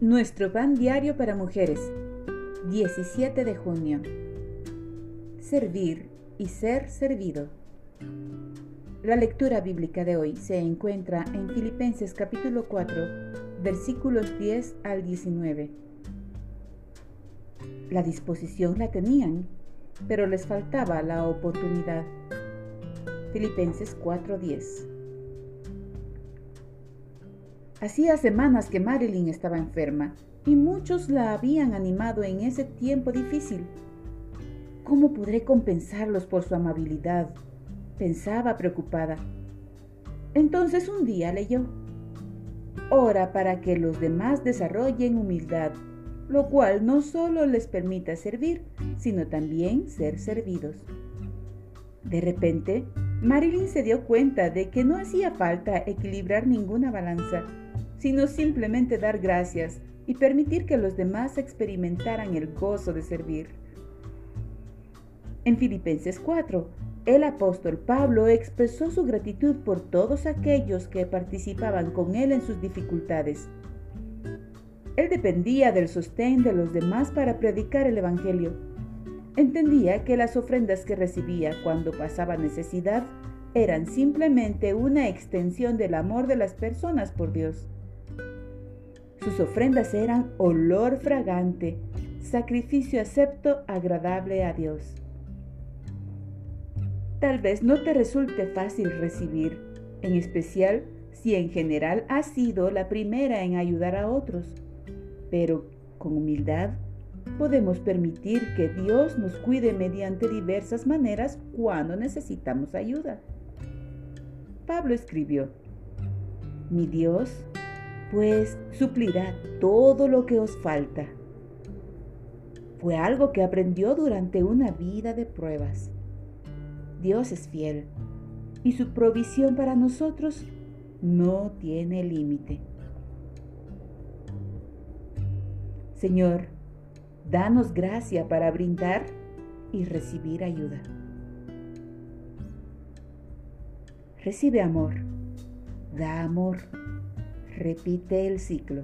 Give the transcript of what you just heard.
Nuestro pan diario para mujeres, 17 de junio. Servir y ser servido. La lectura bíblica de hoy se encuentra en Filipenses capítulo 4, versículos 10 al 19. La disposición la tenían, pero les faltaba la oportunidad. Filipenses 4:10 Hacía semanas que Marilyn estaba enferma y muchos la habían animado en ese tiempo difícil. ¿Cómo podré compensarlos por su amabilidad? pensaba preocupada. Entonces un día leyó, Ora para que los demás desarrollen humildad, lo cual no solo les permita servir, sino también ser servidos. De repente, Marilyn se dio cuenta de que no hacía falta equilibrar ninguna balanza sino simplemente dar gracias y permitir que los demás experimentaran el gozo de servir. En Filipenses 4, el apóstol Pablo expresó su gratitud por todos aquellos que participaban con él en sus dificultades. Él dependía del sostén de los demás para predicar el Evangelio. Entendía que las ofrendas que recibía cuando pasaba necesidad eran simplemente una extensión del amor de las personas por Dios. Sus ofrendas eran olor fragante, sacrificio acepto agradable a Dios. Tal vez no te resulte fácil recibir, en especial si en general has sido la primera en ayudar a otros, pero con humildad podemos permitir que Dios nos cuide mediante diversas maneras cuando necesitamos ayuda. Pablo escribió, Mi Dios pues suplirá todo lo que os falta. Fue algo que aprendió durante una vida de pruebas. Dios es fiel y su provisión para nosotros no tiene límite. Señor, danos gracia para brindar y recibir ayuda. Recibe amor, da amor Repite el ciclo.